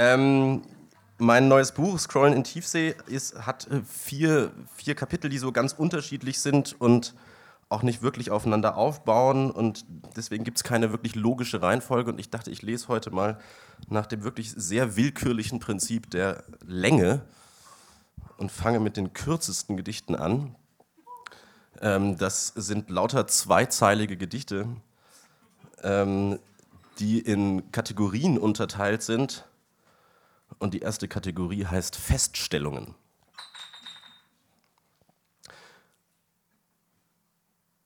Ähm, mein neues Buch, Scrollen in Tiefsee, ist, hat äh, vier, vier Kapitel, die so ganz unterschiedlich sind und auch nicht wirklich aufeinander aufbauen. Und deswegen gibt es keine wirklich logische Reihenfolge. Und ich dachte, ich lese heute mal nach dem wirklich sehr willkürlichen Prinzip der Länge und fange mit den kürzesten Gedichten an. Ähm, das sind lauter zweizeilige Gedichte, ähm, die in Kategorien unterteilt sind. Und die erste Kategorie heißt Feststellungen.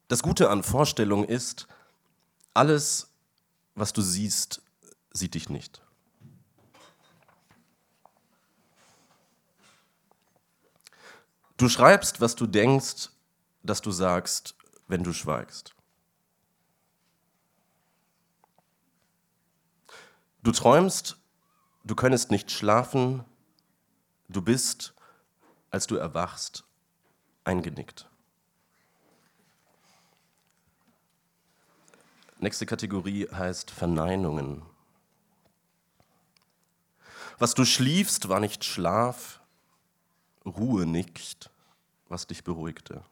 Das Gute an Vorstellung ist, alles, was du siehst, sieht dich nicht. Du schreibst, was du denkst, dass du sagst, wenn du schweigst. Du träumst, du könntest nicht schlafen, du bist, als du erwachst, eingenickt. Nächste Kategorie heißt Verneinungen. Was du schliefst, war nicht Schlaf, Ruhe nicht, was dich beruhigte.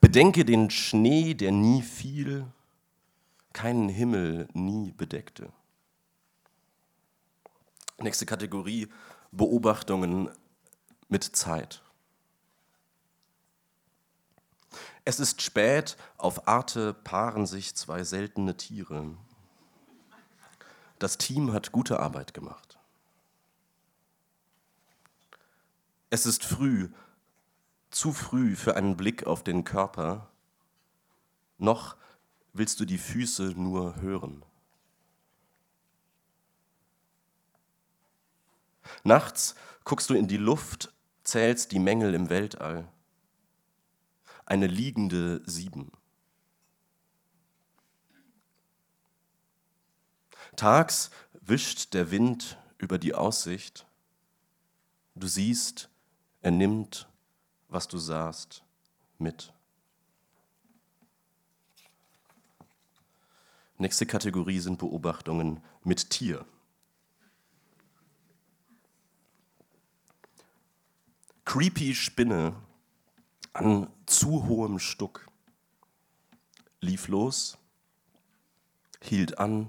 Bedenke den Schnee, der nie fiel, keinen Himmel nie bedeckte. Nächste Kategorie, Beobachtungen mit Zeit. Es ist spät, auf Arte paaren sich zwei seltene Tiere. Das Team hat gute Arbeit gemacht. Es ist früh, zu früh für einen Blick auf den Körper. Noch willst du die Füße nur hören. Nachts guckst du in die Luft, zählst die Mängel im Weltall. Eine liegende Sieben. Tags wischt der Wind über die Aussicht. Du siehst, er nimmt, was du sahst, mit. Nächste Kategorie sind Beobachtungen mit Tier. Creepy Spinne an zu hohem Stuck lief los, hielt an,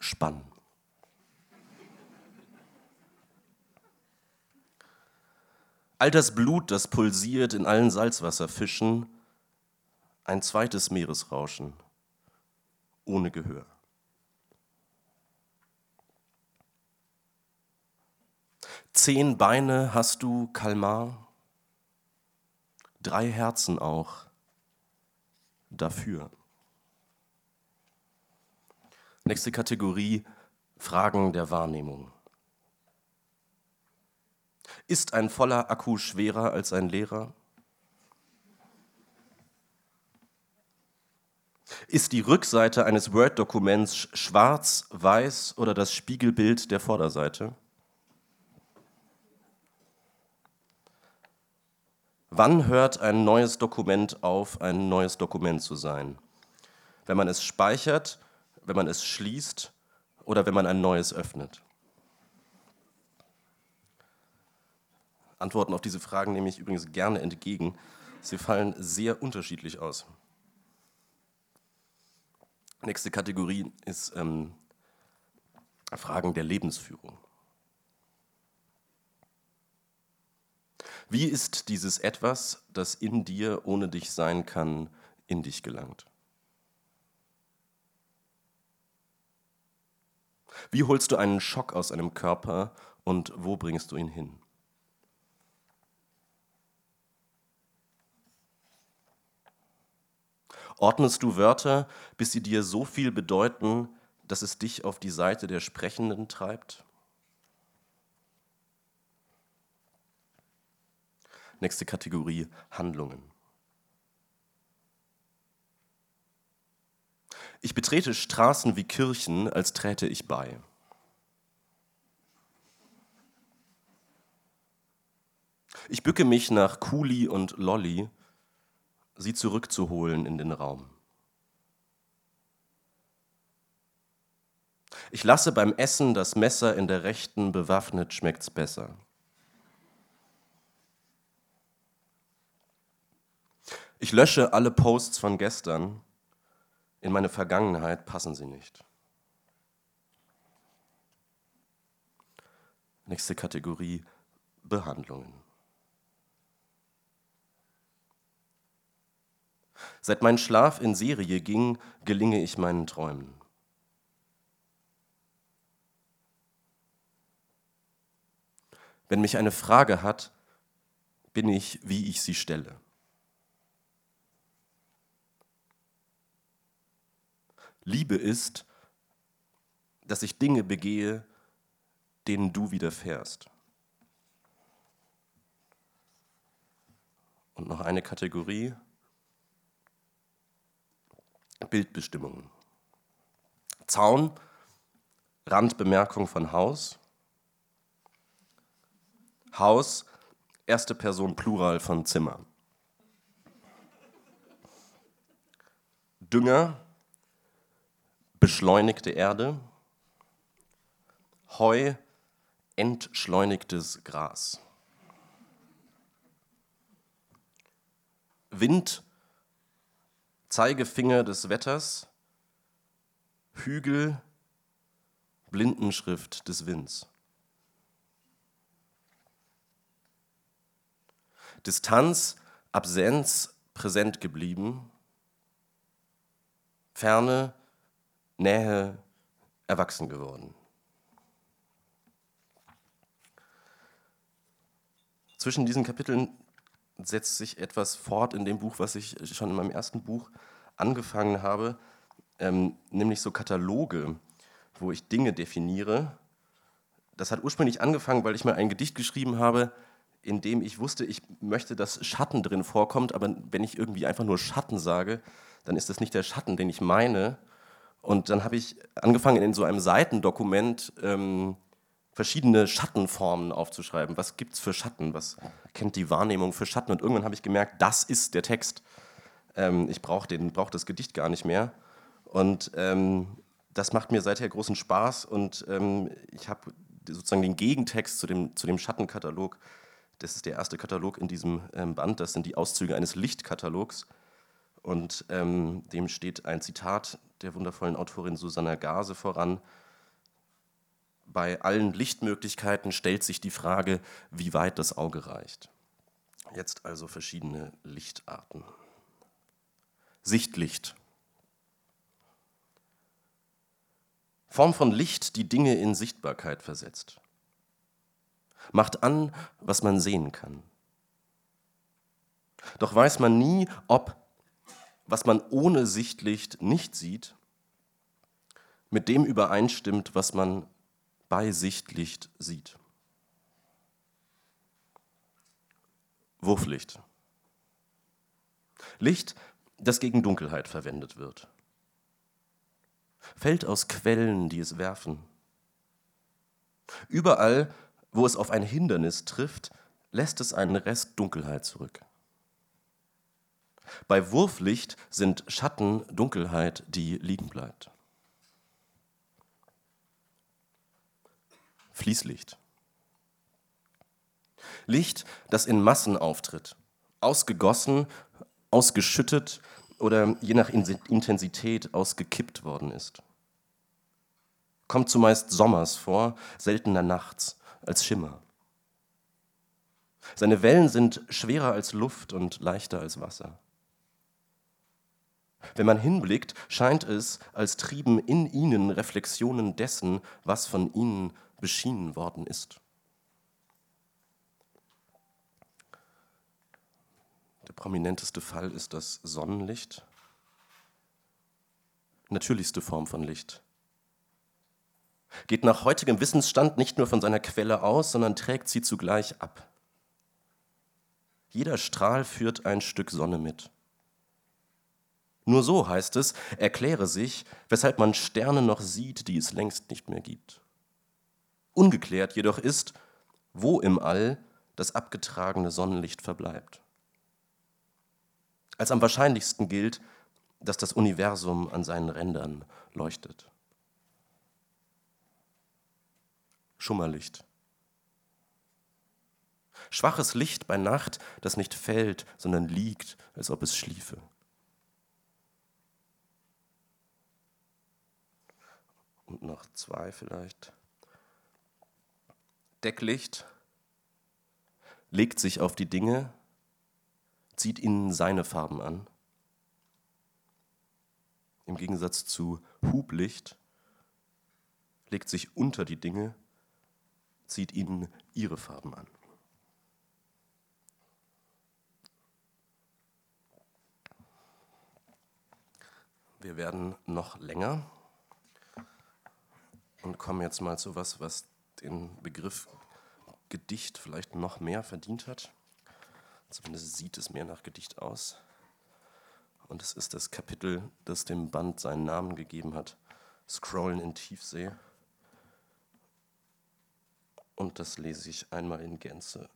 spann. All das Blut, das pulsiert in allen Salzwasserfischen, ein zweites Meeresrauschen ohne Gehör. Zehn Beine hast du, Kalmar, drei Herzen auch dafür. Nächste Kategorie, Fragen der Wahrnehmung. Ist ein voller Akku schwerer als ein leerer? Ist die Rückseite eines Word-Dokuments schwarz, weiß oder das Spiegelbild der Vorderseite? Wann hört ein neues Dokument auf, ein neues Dokument zu sein? Wenn man es speichert, wenn man es schließt oder wenn man ein neues öffnet? Antworten auf diese Fragen nehme ich übrigens gerne entgegen. Sie fallen sehr unterschiedlich aus. Nächste Kategorie ist ähm, Fragen der Lebensführung. Wie ist dieses etwas, das in dir ohne dich sein kann, in dich gelangt? Wie holst du einen Schock aus einem Körper und wo bringst du ihn hin? Ordnest du Wörter, bis sie dir so viel bedeuten, dass es dich auf die Seite der Sprechenden treibt? Nächste Kategorie, Handlungen. Ich betrete Straßen wie Kirchen, als träte ich bei. Ich bücke mich nach Kuli und Lolly, sie zurückzuholen in den Raum. Ich lasse beim Essen das Messer in der rechten, bewaffnet schmeckt's besser. Ich lösche alle Posts von gestern. In meine Vergangenheit passen sie nicht. Nächste Kategorie Behandlungen. Seit mein Schlaf in Serie ging, gelinge ich meinen Träumen. Wenn mich eine Frage hat, bin ich, wie ich sie stelle. Liebe ist, dass ich Dinge begehe, denen du widerfährst. Und noch eine Kategorie, Bildbestimmungen. Zaun, Randbemerkung von Haus. Haus, erste Person Plural von Zimmer. Dünger, beschleunigte Erde. Heu, entschleunigtes Gras. Wind, Zeigefinger des Wetters, Hügel, Blindenschrift des Winds. Distanz, Absenz, präsent geblieben, Ferne, Nähe, erwachsen geworden. Zwischen diesen Kapiteln setzt sich etwas fort in dem Buch, was ich schon in meinem ersten Buch angefangen habe, ähm, nämlich so Kataloge, wo ich Dinge definiere. Das hat ursprünglich angefangen, weil ich mal ein Gedicht geschrieben habe, in dem ich wusste, ich möchte, dass Schatten drin vorkommt, aber wenn ich irgendwie einfach nur Schatten sage, dann ist das nicht der Schatten, den ich meine. Und dann habe ich angefangen, in so einem Seitendokument ähm, verschiedene Schattenformen aufzuschreiben. Was gibt es für Schatten? Was kennt die Wahrnehmung für Schatten? Und irgendwann habe ich gemerkt, das ist der Text. Ähm, ich brauche brauch das Gedicht gar nicht mehr. Und ähm, das macht mir seither großen Spaß. Und ähm, ich habe sozusagen den Gegentext zu dem, zu dem Schattenkatalog. Das ist der erste Katalog in diesem ähm, Band. Das sind die Auszüge eines Lichtkatalogs. Und ähm, dem steht ein Zitat der wundervollen Autorin Susanna Gase voran bei allen Lichtmöglichkeiten stellt sich die Frage, wie weit das Auge reicht. Jetzt also verschiedene Lichtarten. Sichtlicht. Form von Licht, die Dinge in Sichtbarkeit versetzt. Macht an, was man sehen kann. Doch weiß man nie, ob, was man ohne Sichtlicht nicht sieht, mit dem übereinstimmt, was man bei Sichtlicht sieht. Wurflicht. Licht, das gegen Dunkelheit verwendet wird. Fällt aus Quellen, die es werfen. Überall, wo es auf ein Hindernis trifft, lässt es einen Rest Dunkelheit zurück. Bei Wurflicht sind Schatten Dunkelheit, die liegen bleibt. Fließlicht. Licht, das in Massen auftritt, ausgegossen, ausgeschüttet oder je nach Intensität ausgekippt worden ist. Kommt zumeist sommers vor, seltener nachts, als Schimmer. Seine Wellen sind schwerer als Luft und leichter als Wasser. Wenn man hinblickt, scheint es, als trieben in ihnen Reflexionen dessen, was von ihnen beschienen worden ist. Der prominenteste Fall ist das Sonnenlicht. Natürlichste Form von Licht. Geht nach heutigem Wissensstand nicht nur von seiner Quelle aus, sondern trägt sie zugleich ab. Jeder Strahl führt ein Stück Sonne mit. Nur so heißt es, erkläre sich, weshalb man Sterne noch sieht, die es längst nicht mehr gibt. Ungeklärt jedoch ist, wo im All das abgetragene Sonnenlicht verbleibt. Als am wahrscheinlichsten gilt, dass das Universum an seinen Rändern leuchtet. Schummerlicht. Schwaches Licht bei Nacht, das nicht fällt, sondern liegt, als ob es schliefe. Und noch zwei vielleicht. Decklicht legt sich auf die Dinge, zieht ihnen seine Farben an. Im Gegensatz zu Hublicht legt sich unter die Dinge, zieht ihnen ihre Farben an. Wir werden noch länger und kommen jetzt mal zu was, was den Begriff Gedicht vielleicht noch mehr verdient hat. Zumindest sieht es mehr nach Gedicht aus. Und es ist das Kapitel, das dem Band seinen Namen gegeben hat. Scrollen in Tiefsee. Und das lese ich einmal in Gänze.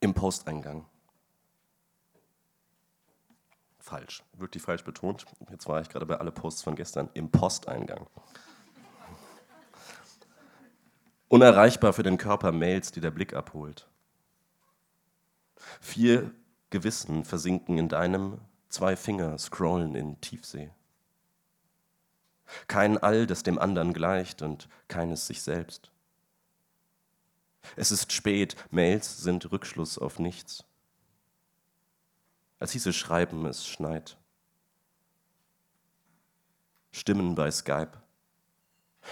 Im Posteingang. Falsch, wirklich falsch betont. Jetzt war ich gerade bei alle Posts von gestern. Im Posteingang. Unerreichbar für den Körper Mails, die der Blick abholt. Vier Gewissen versinken in deinem, zwei Finger scrollen in Tiefsee. Kein All, das dem anderen gleicht und keines sich selbst. Es ist spät, Mails sind Rückschluss auf nichts. Als hieße Schreiben, es schneit. Stimmen bei Skype.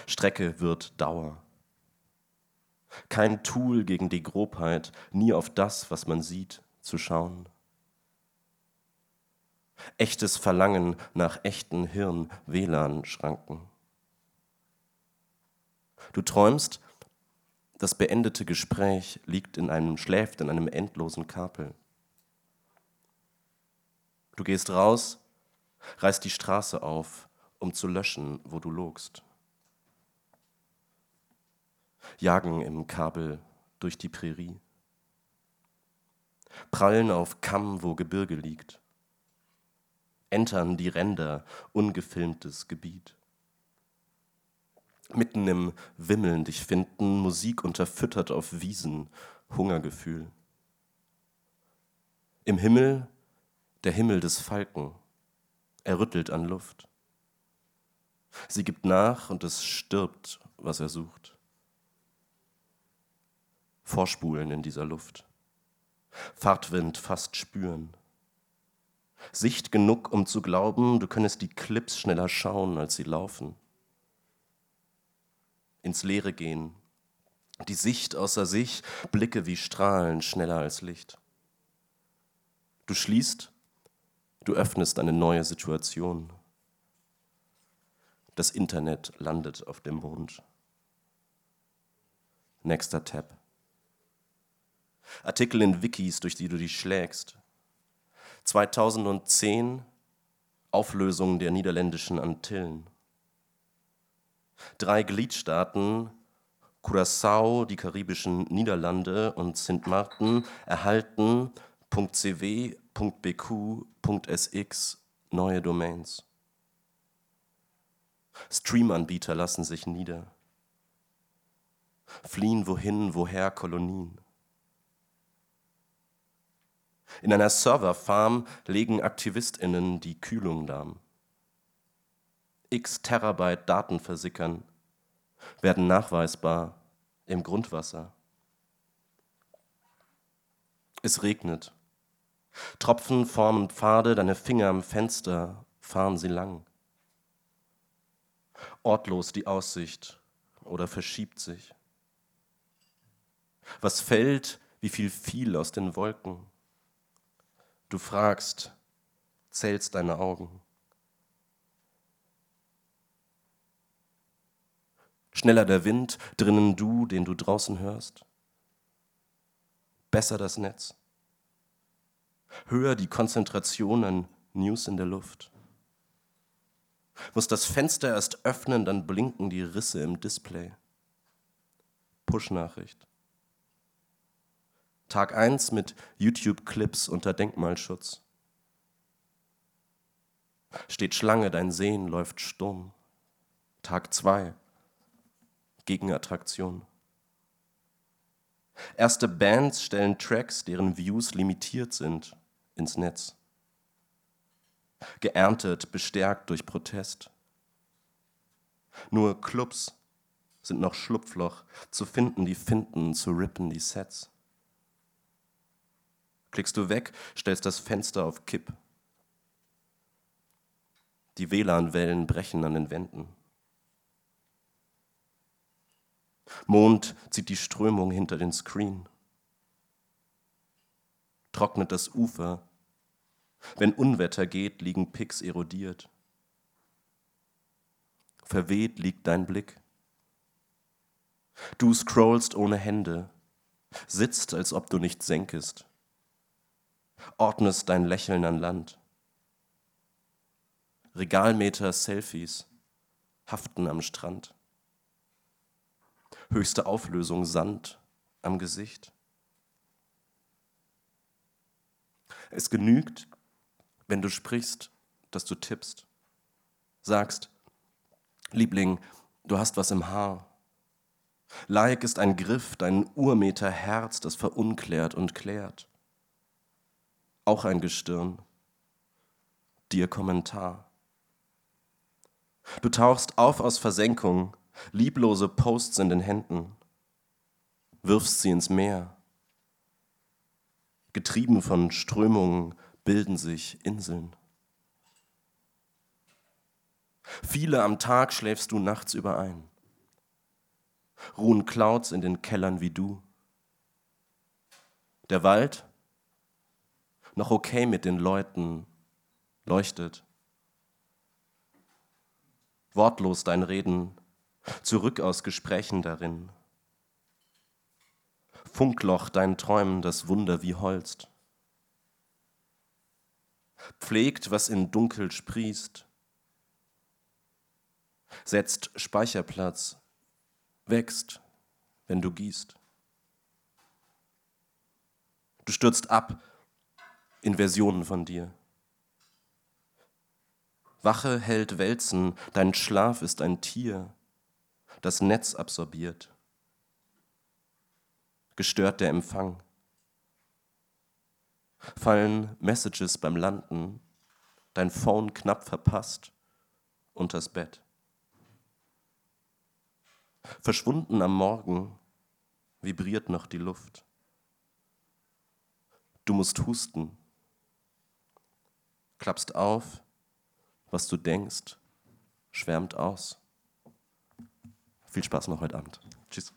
Strecke wird Dauer. Kein Tool gegen die Grobheit, nie auf das, was man sieht, zu schauen. Echtes Verlangen nach echten Hirn-WLAN-Schranken. Du träumst, das beendete Gespräch liegt in einem, schläft in einem endlosen Kapel. Du gehst raus, reißt die Straße auf, um zu löschen, wo du logst. Jagen im Kabel durch die Prärie. Prallen auf Kamm, wo Gebirge liegt. Entern die Ränder, ungefilmtes Gebiet. Mitten im Wimmeln dich finden, Musik unterfüttert auf Wiesen, Hungergefühl. Im Himmel der Himmel des Falken. Er rüttelt an Luft. Sie gibt nach und es stirbt, was er sucht. Vorspulen in dieser Luft. Fahrtwind fast spüren. Sicht genug, um zu glauben, du könntest die Clips schneller schauen, als sie laufen. Ins Leere gehen. Die Sicht außer sich, Blicke wie Strahlen, schneller als Licht. Du schließt Du öffnest eine neue Situation. Das Internet landet auf dem Mond. Nächster Tab. Artikel in Wikis, durch die du dich schlägst. 2010 Auflösung der niederländischen Antillen. Drei Gliedstaaten, Curaçao, die karibischen Niederlande und Sint Maarten, erhalten .cw, .bq, .sx neue Domains. Streamanbieter lassen sich nieder. Fliehen wohin, woher Kolonien. In einer Serverfarm legen AktivistInnen die Kühlung lahm. X Terabyte Daten versickern, werden nachweisbar im Grundwasser. Es regnet. Tropfen formen Pfade, deine Finger am Fenster fahren sie lang. Ortlos die Aussicht oder verschiebt sich. Was fällt, wie viel fiel aus den Wolken? Du fragst, zählst deine Augen. Schneller der Wind, drinnen du, den du draußen hörst. Besser das Netz höher die Konzentration an News in der Luft. Muss das Fenster erst öffnen, dann blinken die Risse im Display. Push-Nachricht. Tag 1 mit YouTube-Clips unter Denkmalschutz. Steht Schlange, dein Sehen läuft stumm. Tag 2. Gegenattraktion. Erste Bands stellen Tracks, deren Views limitiert sind, ins Netz. Geerntet, bestärkt durch Protest. Nur Clubs sind noch Schlupfloch, zu finden die Finden, zu rippen die Sets. Klickst du weg, stellst das Fenster auf Kipp. Die WLAN-Wellen brechen an den Wänden. Mond zieht die Strömung hinter den Screen. Trocknet das Ufer. Wenn Unwetter geht, liegen Picks erodiert. Verweht liegt dein Blick. Du scrollst ohne Hände, sitzt, als ob du nicht senkest, ordnest dein Lächeln an Land. Regalmeter Selfies haften am Strand. Höchste Auflösung Sand am Gesicht. Es genügt, wenn du sprichst, dass du tippst. Sagst, Liebling, du hast was im Haar. Like ist ein Griff, dein Urmeter Herz, das verunklärt und klärt. Auch ein Gestirn. Dir Kommentar. Du tauchst auf aus Versenkung, lieblose Posts in den Händen, wirfst sie ins Meer. Getrieben von Strömungen bilden sich Inseln. Viele am Tag schläfst du nachts überein. Ruhen Clouds in den Kellern wie du. Der Wald, noch okay mit den Leuten, leuchtet. Wortlos dein Reden, zurück aus Gesprächen darin. Funkloch dein Träumen das Wunder wie Holst. Pflegt, was in Dunkel sprießt, setzt Speicherplatz, wächst, wenn du gießt. Du stürzt ab in Versionen von dir. Wache hält Wälzen, dein Schlaf ist ein Tier, das Netz absorbiert. Gestört der Empfang. Fallen Messages beim Landen, dein Phone knapp verpasst, unters Bett. Verschwunden am Morgen vibriert noch die Luft. Du musst husten. Klappst auf, was du denkst, schwärmt aus. Viel Spaß noch heute Abend. Tschüss.